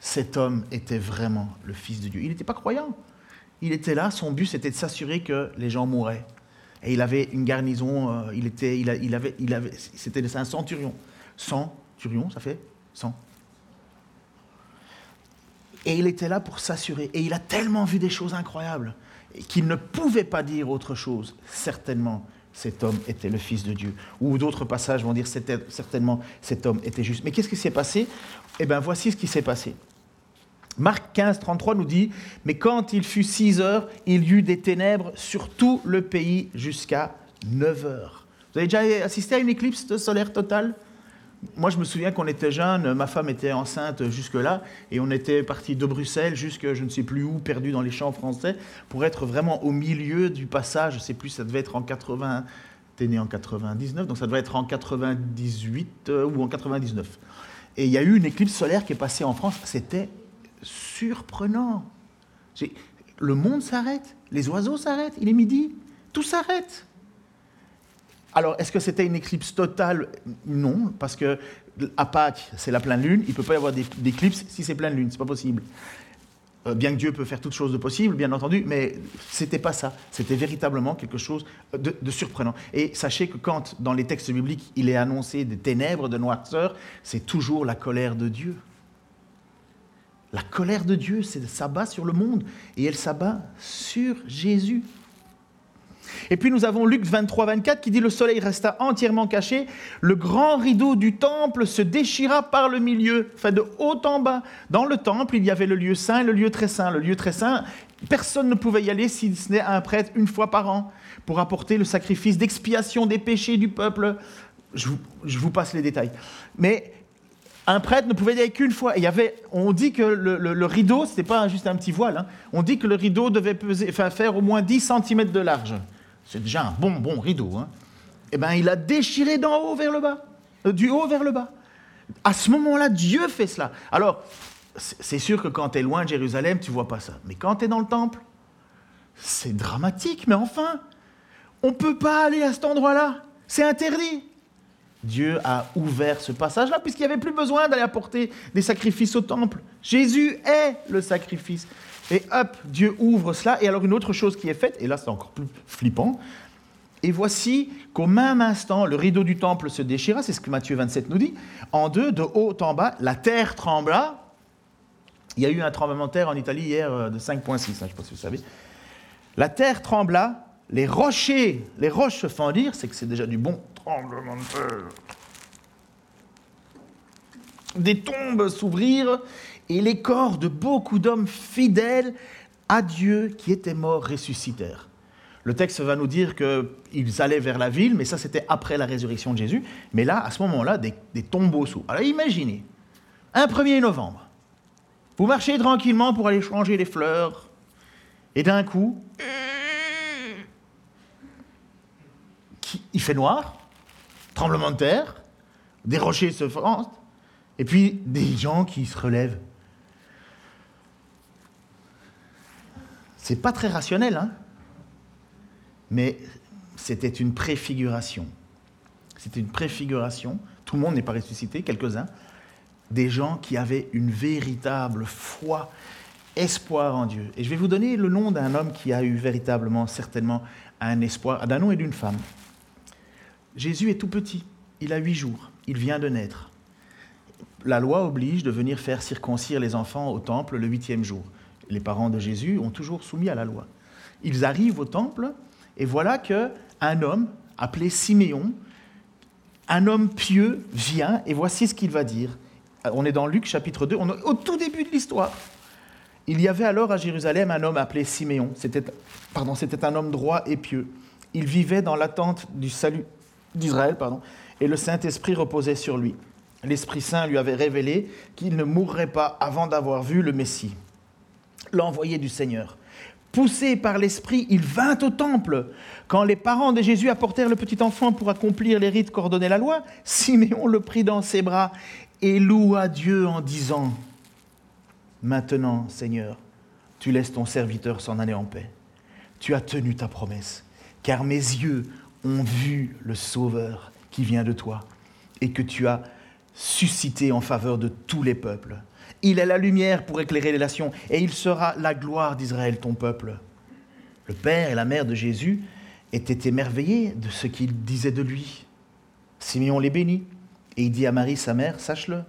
cet homme était vraiment le Fils de Dieu. Il n'était pas croyant. Il était là, son but c'était de s'assurer que les gens mouraient. Et il avait une garnison, euh, il était, il avait, il avait, c'était un centurion. Centurion, ça fait 100. Et il était là pour s'assurer. Et il a tellement vu des choses incroyables qu'il ne pouvait pas dire autre chose. Certainement, cet homme était le Fils de Dieu. Ou d'autres passages vont dire certainement cet homme était juste. Mais qu'est-ce qui s'est passé? Eh bien, voici ce qui s'est passé. Marc 15, 33 nous dit Mais quand il fut 6 heures, il y eut des ténèbres sur tout le pays jusqu'à 9 heures. Vous avez déjà assisté à une éclipse solaire totale? Moi, je me souviens qu'on était jeunes, ma femme était enceinte jusque-là, et on était parti de Bruxelles jusque je ne sais plus où, perdu dans les champs français, pour être vraiment au milieu du passage. Je ne sais plus, ça devait être en 80. T'es né en 99, donc ça devait être en 98 euh, ou en 99. Et il y a eu une éclipse solaire qui est passée en France. C'était surprenant. Le monde s'arrête, les oiseaux s'arrêtent, il est midi, tout s'arrête. Alors, est-ce que c'était une éclipse totale? Non, parce que à Pâques, c'est la pleine lune. Il ne peut pas y avoir d'éclipse si c'est pleine lune. C'est pas possible. Euh, bien que Dieu peut faire toutes choses de possibles, bien entendu, mais c'était pas ça. C'était véritablement quelque chose de, de, surprenant. Et sachez que quand, dans les textes bibliques, il est annoncé des ténèbres, de noirceur, c'est toujours la colère de Dieu. La colère de Dieu, c'est s'abat sur le monde, et elle s'abat sur Jésus. Et puis nous avons Luc 23, 24 qui dit Le soleil resta entièrement caché, le grand rideau du temple se déchira par le milieu, enfin de haut en bas. Dans le temple, il y avait le lieu saint et le lieu très saint. Le lieu très saint, personne ne pouvait y aller si ce n'est un prêtre une fois par an pour apporter le sacrifice d'expiation des péchés du peuple. Je vous, passe les détails. Mais un prêtre ne pouvait y aller qu'une fois. avait, on dit que le, rideau, ce n'était pas juste un petit voile, hein. on dit que le rideau devait peser, enfin, faire au moins 10 cm de large c'est déjà un bon, bon rideau, hein, eh bien, il a déchiré d'en haut vers le bas, euh, du haut vers le bas. À ce moment-là, Dieu fait cela. Alors, c'est sûr que quand tu es loin de Jérusalem, tu vois pas ça. Mais quand tu es dans le temple, c'est dramatique, mais enfin, on ne peut pas aller à cet endroit-là. C'est interdit. Dieu a ouvert ce passage-là, puisqu'il n'y avait plus besoin d'aller apporter des sacrifices au temple. Jésus est le sacrifice. Et hop, Dieu ouvre cela. Et alors une autre chose qui est faite, et là c'est encore plus flippant, et voici qu'au même instant, le rideau du temple se déchira, c'est ce que Matthieu 27 nous dit, en deux, de haut en bas, la terre trembla, Il y a eu un tremblement de terre en Italie hier euh, de 5,6, hein, je ne sais pas si vous savez. La terre trembla, les rochers, les roches se fendirent, c'est que c'est déjà du bon tremblement de terre. Des tombes s'ouvrirent et les corps de beaucoup d'hommes fidèles à Dieu qui étaient morts ressuscitèrent. Le texte va nous dire qu'ils allaient vers la ville, mais ça c'était après la résurrection de Jésus. Mais là, à ce moment-là, des, tombeaux sous. Alors imaginez, un 1er novembre, vous marchez tranquillement pour aller changer les fleurs, et d'un coup, il fait noir, tremblement de terre, des rochers se fendent, et puis des gens qui se relèvent. C'est pas très rationnel, hein mais c'était une préfiguration. C'était une préfiguration. Tout le monde n'est pas ressuscité, quelques-uns. Des gens qui avaient une véritable foi, espoir en Dieu. Et je vais vous donner le nom d'un homme qui a eu véritablement, certainement, un espoir, d'un homme et d'une femme. Jésus est tout petit, il a huit jours, il vient de naître. La loi oblige de venir faire circoncire les enfants au temple le huitième jour. Les parents de Jésus ont toujours soumis à la loi. Ils arrivent au temple et voilà que un homme appelé Siméon, un homme pieux, vient et voici ce qu'il va dire. On est dans Luc chapitre 2, on est au tout début de l'histoire. Il y avait alors à Jérusalem un homme appelé Siméon. C'était, c'était un homme droit et pieux. Il vivait dans l'attente du salut d'Israël, pardon, et le Saint-Esprit reposait sur lui. L'Esprit Saint lui avait révélé qu'il ne mourrait pas avant d'avoir vu le Messie, l'envoyé du Seigneur. Poussé par l'Esprit, il vint au temple. Quand les parents de Jésus apportèrent le petit enfant pour accomplir les rites qu'ordonnait la loi, *laughs* Siméon le prit dans ses bras et loua Dieu en disant, Maintenant, Seigneur, tu laisses ton serviteur s'en aller en paix. Tu as tenu ta promesse, car mes yeux ont vu le Sauveur qui vient de toi et que tu as suscité en faveur de tous les peuples il est la lumière pour éclairer les nations, et il sera la gloire d'Israël, ton peuple. Le père et la mère de Jésus étaient émerveillés de ce qu'il disait de lui. Simeon les bénit, et il dit à Marie, sa mère, sache-le,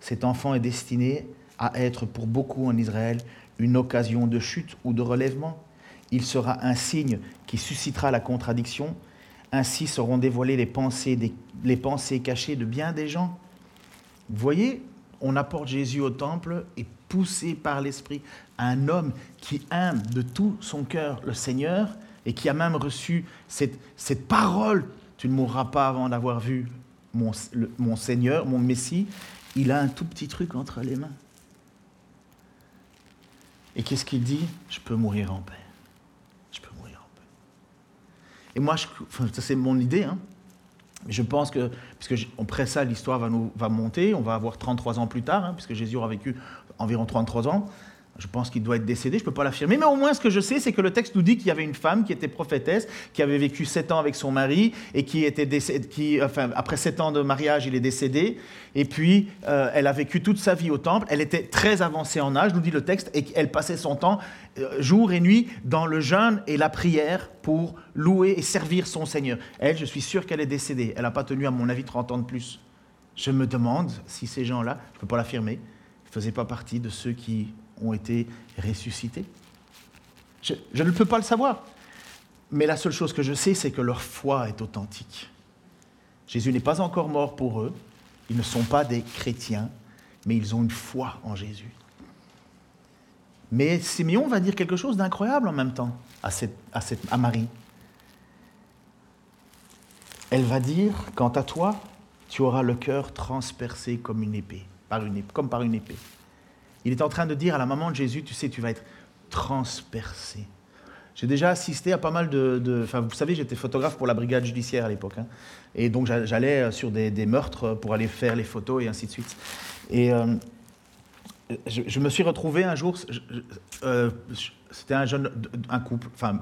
cet enfant est destiné à être pour beaucoup en Israël une occasion de chute ou de relèvement. Il sera un signe qui suscitera la contradiction. Ainsi seront dévoilées les pensées, les pensées cachées de bien des gens. Vous voyez, on apporte Jésus au temple et poussé par l'Esprit, un homme qui aime de tout son cœur le Seigneur et qui a même reçu cette, parole, tu ne mourras pas avant d'avoir vu mon, mon Seigneur, mon Messie, il a un tout petit truc entre les mains. Et qu'est-ce qu'il dit? Je peux mourir en paix. Je peux mourir en paix. Et moi, ça c'est mon idée, hein, je pense que, puisque après ça, l'histoire va monter, on va avoir 33 ans plus tard, hein, puisque Jésus aura vécu environ 33 ans. Je pense qu'il doit être décédé, je ne peux pas l'affirmer, mais au moins ce que je sais, c'est que le texte nous dit qu'il y avait une femme qui était prophétesse, qui avait vécu sept ans avec son mari, et qui était décédée, qui, enfin, après sept ans de mariage, il est décédé, et puis euh, elle a vécu toute sa vie au temple, elle était très avancée en âge, nous dit le texte, et elle passait son temps, euh, jour et nuit, dans le jeûne et la prière pour louer et servir son Seigneur. Elle, je suis sûr qu'elle est décédée, elle n'a pas tenu, à mon avis, 30 ans de plus. Je me demande si ces gens-là, je ne peux pas l'affirmer, ne faisaient pas partie de ceux qui ont été ressuscités je, ne peux pas le savoir. Mais la seule chose que je sais, c'est que leur foi est authentique. Jésus n'est pas encore mort pour eux. Ils ne sont pas des chrétiens, mais ils ont une foi en Jésus. Mais Simeon va dire quelque chose d'incroyable en même temps à, Marie. Elle va dire, quant à toi, tu auras le cœur transpercé comme une épée, par une, comme par une épée. Il est en train de dire à la maman de Jésus, tu sais, tu vas être transpercé. J'ai déjà assisté à pas mal de... enfin, vous savez, j'étais photographe pour la brigade judiciaire à l'époque. Hein. et donc, j'allais euh, sur des, meurtres pour aller faire les photos et ainsi de suite. Et euh, je, me suis retrouvé un jour... Euh, c'était un jeune... un couple, enfin,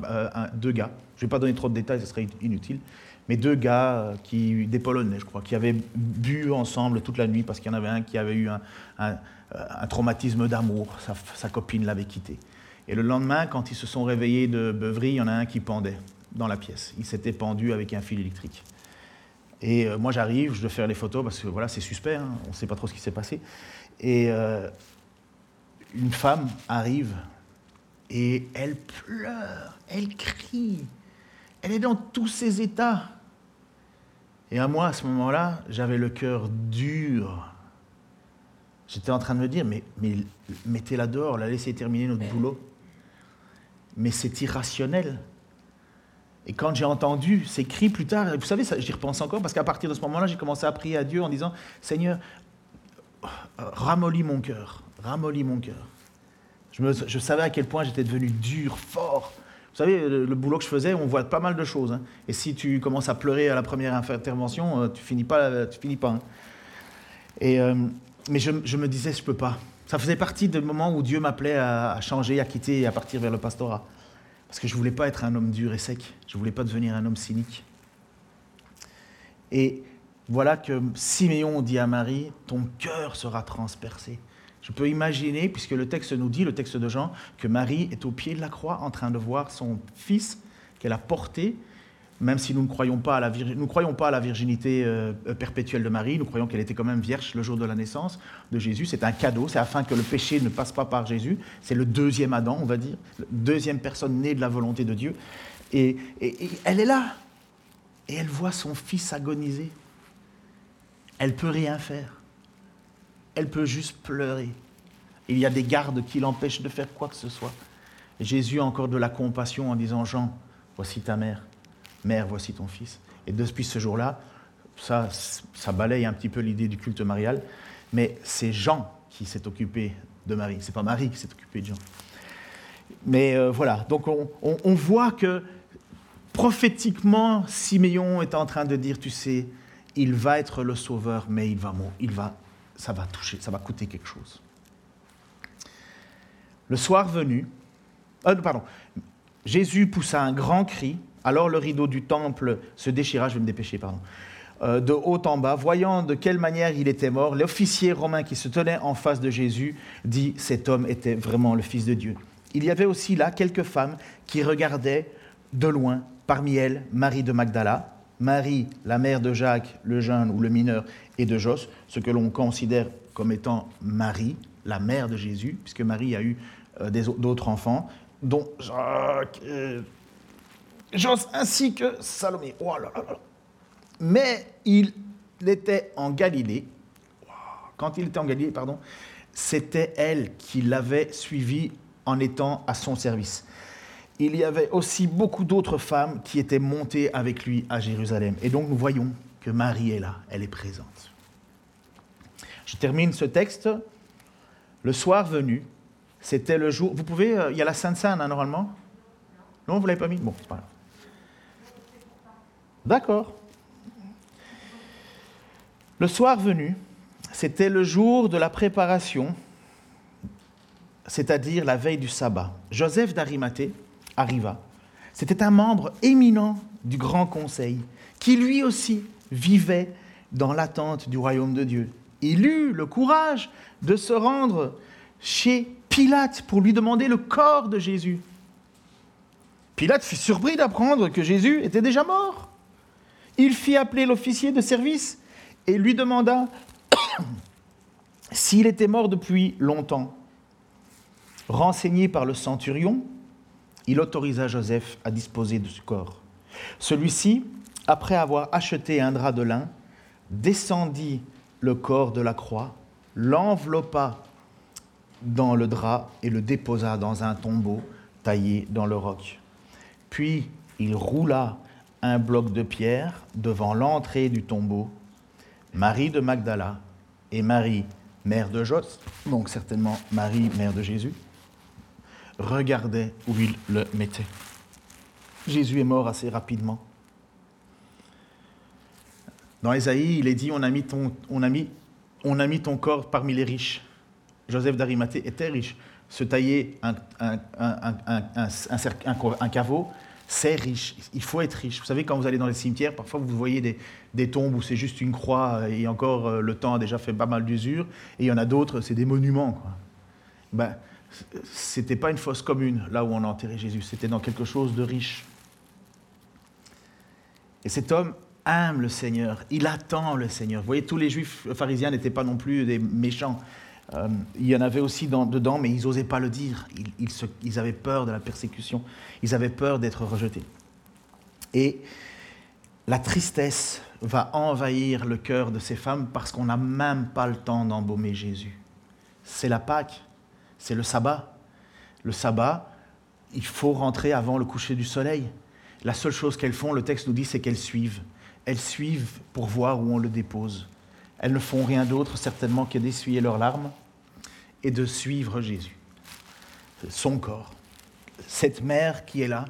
deux gars. Je ne vais pas donner trop de détails, ce serait inutile. Mais deux gars, qui, des Polonais, je crois, qui avaient bu ensemble toute la nuit parce qu'il y en avait un qui avait eu un euh, un traumatisme d'amour, sa, copine l'avait quitté. Et le lendemain, quand ils se sont réveillés de beuverie, il y en a un qui pendait dans la pièce. Il s'était pendu avec un fil électrique. Et euh, moi, j'arrive, je dois faire les photos parce que voilà, c'est suspect, hein, on ne sait pas trop ce qui s'est passé. Et euh, une femme arrive et elle pleure, elle crie, elle est dans tous ses états. Et à moi, à ce moment-là, j'avais le cœur dur. J'étais en train de me dire, mais, mais mettez-la dehors, la laissez terminer notre boulot. Mais c'est irrationnel. Et quand j'ai entendu ces cris plus tard, vous savez, j'y repense encore, parce qu'à partir de ce moment-là, j'ai commencé à prier à Dieu en disant, Seigneur, ramollis mon cœur, ramollis mon cœur. Je, savais à quel point j'étais devenu dur, fort. Vous savez, le, boulot que je faisais, on voit pas mal de choses. Hein. Et si tu commences à pleurer à la première intervention, euh, tu finis pas. Tu finis pas hein. Et, euh, mais je, me disais, je peux pas. Ça faisait partie des moments où Dieu m'appelait à, changer, à quitter et à partir vers le pastorat. Parce que je voulais pas être un homme dur et sec. Je voulais pas devenir un homme cynique. Et voilà que Siméon dit à Marie, ton cœur sera transpercé. Je peux imaginer, puisque le texte nous dit, le texte de Jean, que Marie est au pied de la croix en train de voir son fils qu'elle a porté, même si nous ne croyons pas à la, virginité euh, perpétuelle de Marie, nous croyons qu'elle était quand même vierge le jour de la naissance de Jésus. C'est un cadeau, c'est afin que le péché ne passe pas par Jésus. C'est le deuxième Adam, on va dire, la deuxième personne née de la volonté de Dieu. et elle est là, et elle voit son fils agoniser. Elle peut rien faire elle peut juste pleurer. Il y a des gardes qui l'empêchent de faire quoi que ce soit. Jésus a encore de la compassion en disant Jean, voici ta mère, mère, voici ton fils. Et depuis ce jour-là, ça, ça balaye un petit peu l'idée du culte marial, mais c'est Jean qui s'est occupé de Marie, c'est pas Marie qui s'est occupée de Jean. Mais euh, voilà, donc on, voit que prophétiquement, Siméon est en train de dire, tu sais, il va être le sauveur, mais il va, il ça va toucher, ça va coûter quelque chose. Le soir venu, euh, pardon, Jésus poussa un grand cri, alors le rideau du temple se déchira, je vais me dépêcher, pardon, euh, de haut en bas, voyant de quelle manière il était mort, l'officier romain qui se tenait en face de Jésus dit, cet homme était vraiment le Fils de Dieu. Il y avait aussi là quelques femmes qui regardaient de loin, parmi elles Marie de Magdala, Marie, la mère de Jacques, le jeune ou le mineur, et de Jos, ce que l'on considère comme étant Marie, la mère de Jésus, puisque Marie a eu euh, d'autres enfants, dont Jacques, Jos ainsi que Salomé. Oh Mais il était en Galilée. Quand il était en Galilée, pardon, c'était elle qui l'avait suivi en étant à son service il y avait aussi beaucoup d'autres femmes qui étaient montées avec lui à Jérusalem. Et donc nous voyons que Marie est là, elle est présente. Je termine ce texte. Le soir venu, c'était le jour. Vous pouvez. Euh, il y a la Sainte Sainte, hein, normalement? Non, vous ne l'avez pas mis? Bon, c'est pas grave. D'accord. Le soir venu, c'était le jour de la préparation, c'est-à-dire la veille du sabbat. Joseph d'Arimathée arriva. C'était un membre éminent du Grand Conseil qui lui aussi vivait dans l'attente du royaume de Dieu. Il eut le courage de se rendre chez Pilate pour lui demander le corps de Jésus. Pilate fut surpris d'apprendre que Jésus était déjà mort. Il fit appeler l'officier de service et lui demanda *coughs* s'il était mort depuis longtemps. Renseigné par le centurion, il autorisa Joseph à disposer de ce corps. Celui-ci, après avoir acheté un drap de lin, descendit le corps de la croix, l'enveloppa dans le drap et le déposa dans un tombeau taillé dans le roc. Puis il roula un bloc de pierre devant l'entrée du tombeau. Marie de Magdala et Marie, mère de Jos, donc certainement Marie, mère de Jésus, regardait où il le mettait. Jésus est mort assez rapidement. Dans Ésaïe, il est dit on a mis ton, corps parmi les riches. Joseph d'Arimathée était riche. Se tailler un, un, caveau, c'est riche. Il faut être riche. Vous savez, quand vous allez dans les cimetières, parfois vous voyez des, des tombes où c'est juste une croix et encore euh, le temps a déjà fait pas mal d'usure. Et il y en a d'autres, c'est des monuments. Quoi. Ben, c'était pas une fosse commune, là où on a enterré Jésus, c'était dans quelque chose de riche. Et cet homme aime le Seigneur, il attend le Seigneur. Vous voyez, tous les juifs pharisiens n'étaient pas non plus des méchants. Euh, il y en avait aussi dedans, mais ils n'osaient pas le dire. Ils, avaient peur de la persécution. Ils avaient peur d'être rejetés. Et la tristesse va envahir le cœur de ces femmes parce qu'on n'a même pas le temps d'embaumer Jésus. C'est la Pâque, c'est le sabbat. Le sabbat, il faut rentrer avant le coucher du soleil. La seule chose qu'elles font, le texte nous dit, c'est qu'elles suivent. Elles suivent pour voir où on le dépose. Elles ne font rien d'autre certainement que d'essuyer leurs larmes et de suivre Jésus, son corps. Cette mère qui est là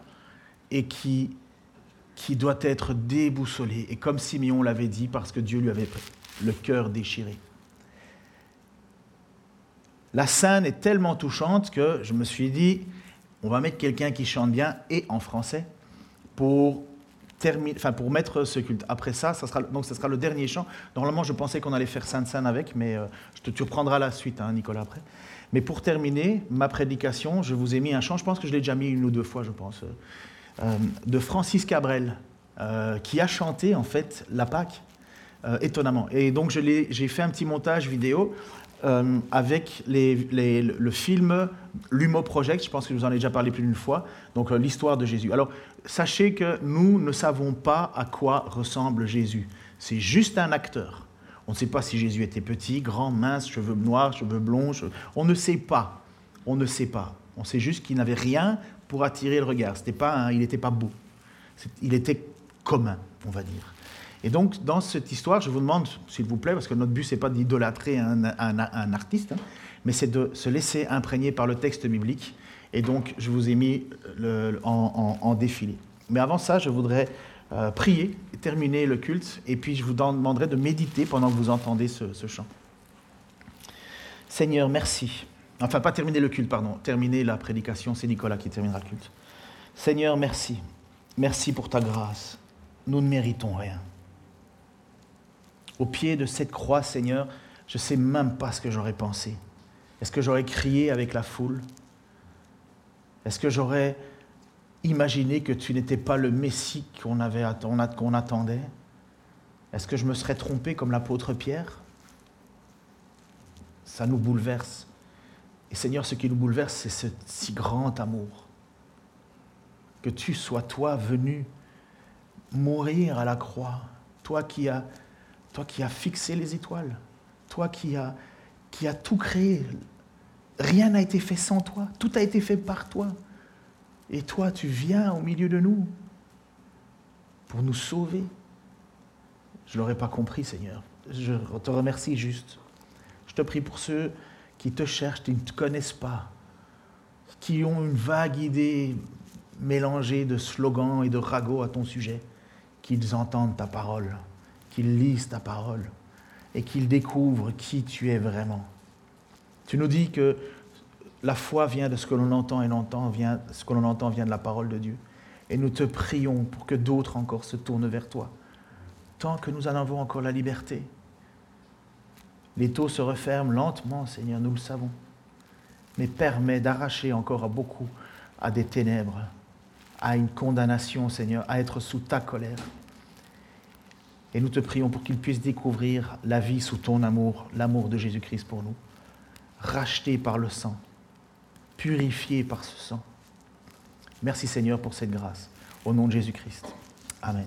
et qui, doit être déboussolée. Et comme Simeon l'avait dit, parce que Dieu lui avait le cœur déchiré. La scène est tellement touchante que je me suis dit, on va mettre quelqu'un qui chante bien et en français pour enfin pour mettre ce culte. Après ça, ça sera, donc ce sera le dernier chant. Normalement, je pensais qu'on allait faire Sainte Sainte avec, mais euh, je te, tu reprendras la suite, hein, Nicolas, après. Mais pour terminer ma prédication, je vous ai mis un chant, je pense que je l'ai déjà mis une ou deux fois, je pense, euh, euh, de Francis Cabrel, qui a chanté en fait la Pâque, étonnamment. Et donc j'ai fait un petit montage vidéo euh, avec le film L'Humo Project, je pense que je vous en ai déjà parlé plus d'une fois, donc euh, l'histoire de Jésus. Alors, sachez que nous ne savons pas à quoi ressemble Jésus. C'est juste un acteur. On ne sait pas si Jésus était petit, grand, mince, cheveux noirs, cheveux blonds. On ne sait pas. On ne sait pas. On sait juste qu'il n'avait rien pour attirer le regard. Pas il n'était pas beau. Il était commun, on va dire. Et donc, dans cette histoire, je vous demande, s'il vous plaît, parce que notre but, ce n'est pas d'idolâtrer un, artiste, hein, mais c'est de se laisser imprégner par le texte biblique. Et donc, je vous ai mis en, défilé. Mais avant ça, je voudrais euh, prier, terminer le culte, et puis je vous demanderai de méditer pendant que vous entendez ce chant. Seigneur, merci. Enfin, pas terminer le culte, pardon. Terminer la prédication, c'est Nicolas qui terminera le culte. Seigneur, merci. Merci pour ta grâce. Nous ne méritons rien au pied de cette croix, Seigneur, je ne sais même pas ce que j'aurais pensé. Est-ce que j'aurais crié avec la foule? Est-ce que j'aurais imaginé que tu n'étais pas le Messie qu'on qu'on attendait? Est-ce que je me serais trompé comme l'apôtre Pierre? Ça nous bouleverse. Et Seigneur, ce qui nous bouleverse, c'est ce si grand amour. Que tu sois, toi, venu mourir à la croix, toi qui as toi qui as fixé les étoiles, toi qui as, tout créé. Rien n'a été fait sans toi, tout a été fait par toi. Et toi, tu viens au milieu de nous pour nous sauver. Je ne l'aurais pas compris, Seigneur. Je te remercie juste. Je te prie pour ceux qui te cherchent, qui ne te connaissent pas, qui ont une vague idée mélangée de slogans et de ragots à ton sujet, qu'ils entendent ta parole qu'ils lisent ta parole et qu'ils découvrent qui tu es vraiment. Tu nous dis que la foi vient de ce que l'on entend et l'entend vient, ce que l'on entend vient de la parole de Dieu. Et nous te prions pour que d'autres encore se tournent vers toi, tant que nous en avons encore la liberté. Les taux se referment lentement, Seigneur, nous le savons, mais permets d'arracher encore à beaucoup à des ténèbres, à une condamnation, Seigneur, à être sous ta colère. Et nous te prions pour qu'ils puissent découvrir la vie sous ton amour, l'amour de Jésus-Christ pour nous, racheté par le sang, purifié par ce sang. Merci Seigneur pour cette grâce. Au nom de Jésus-Christ. Amen.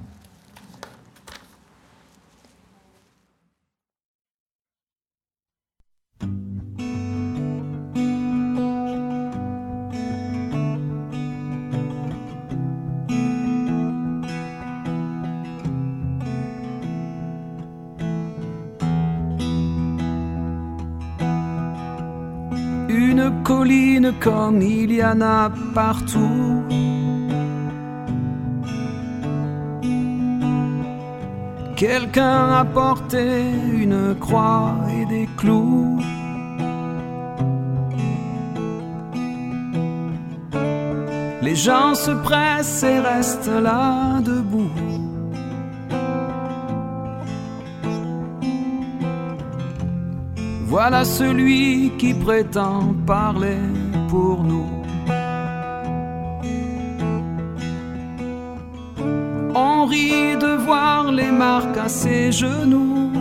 Comme il y en a partout. Quelqu'un a porté une croix et des clous. Les gens se pressent et restent là debout. Voilà celui qui prétend parler pour nous. On rit de voir les marques à ses genoux.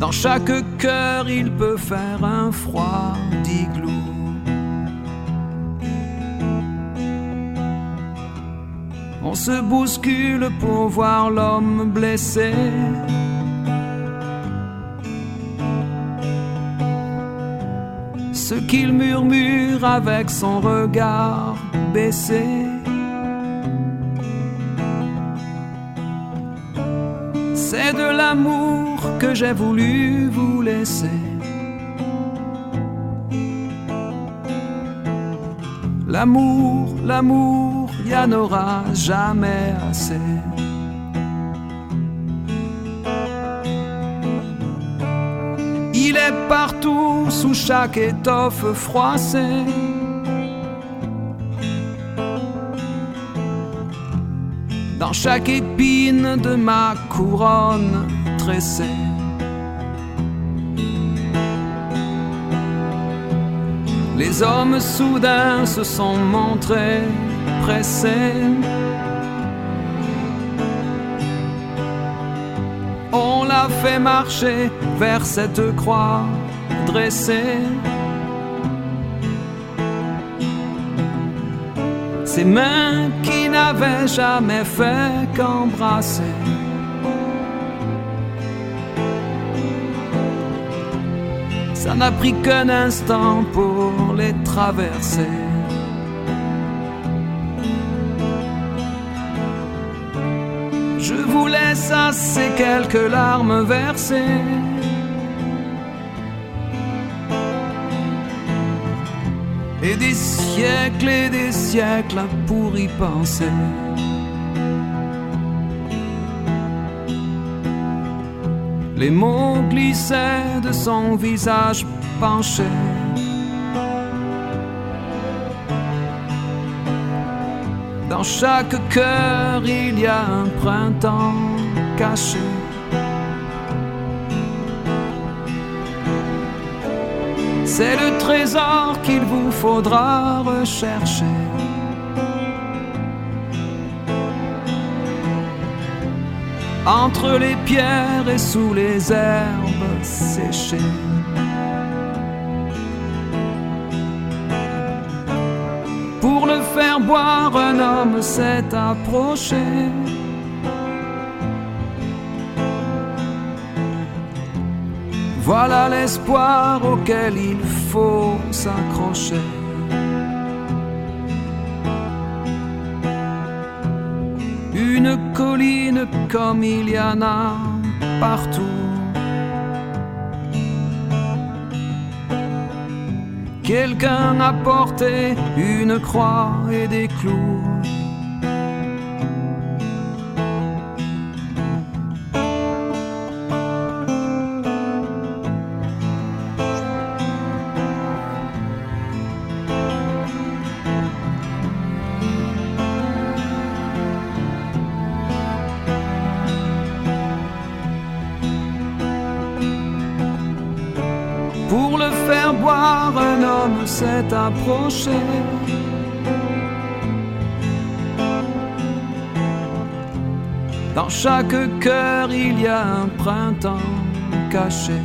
Dans chaque cœur, il peut faire un froid. Se bouscule pour voir l'homme blessé. Ce qu'il murmure avec son regard baissé. C'est de l'amour que j'ai voulu vous laisser. L'amour, l'amour, y en aura jamais assez. Il est partout sous chaque étoffe froissée. Dans chaque épine de ma couronne tressée. Les hommes soudains se sont montrés On l'a fait marcher vers cette croix dressée. Ses mains qui n'avaient jamais fait qu'embrasser. Ça n'a pris qu'un instant pour les traverser. Vous laisse à ces quelques larmes versées. Et des siècles et des siècles pour y penser. Les mots glissaient de son visage penché. Dans chaque cœur, il y a un printemps C'est le trésor qu'il vous faudra rechercher. Entre les pierres et sous les herbes séchées. Pour le faire boire, un homme s'est approché. Voilà l'espoir auquel il faut s'accrocher. Une colline comme il y en a partout. Quelqu'un a porté une croix et des clous. Dans chaque cœur, il y a un printemps caché.